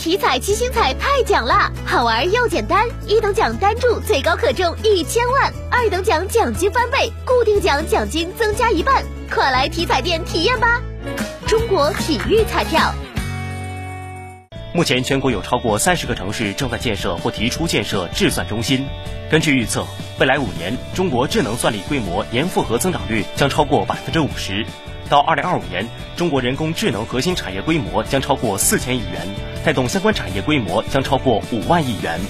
体彩七星彩太奖啦，好玩又简单，一等奖单注最高可中一千万，二等奖奖金翻倍，固定奖奖金增加一半，快来体彩店体验吧！中国体育彩票。目前，全国有超过三十个城市正在建设或提出建设智算中心。根据预测，未来五年，中国智能算力规模年复合增长率将超过百分之五十。到二零二五年，中国人工智能核心产业规模将超过四千亿元，带动相关产业规模将超过五万亿元。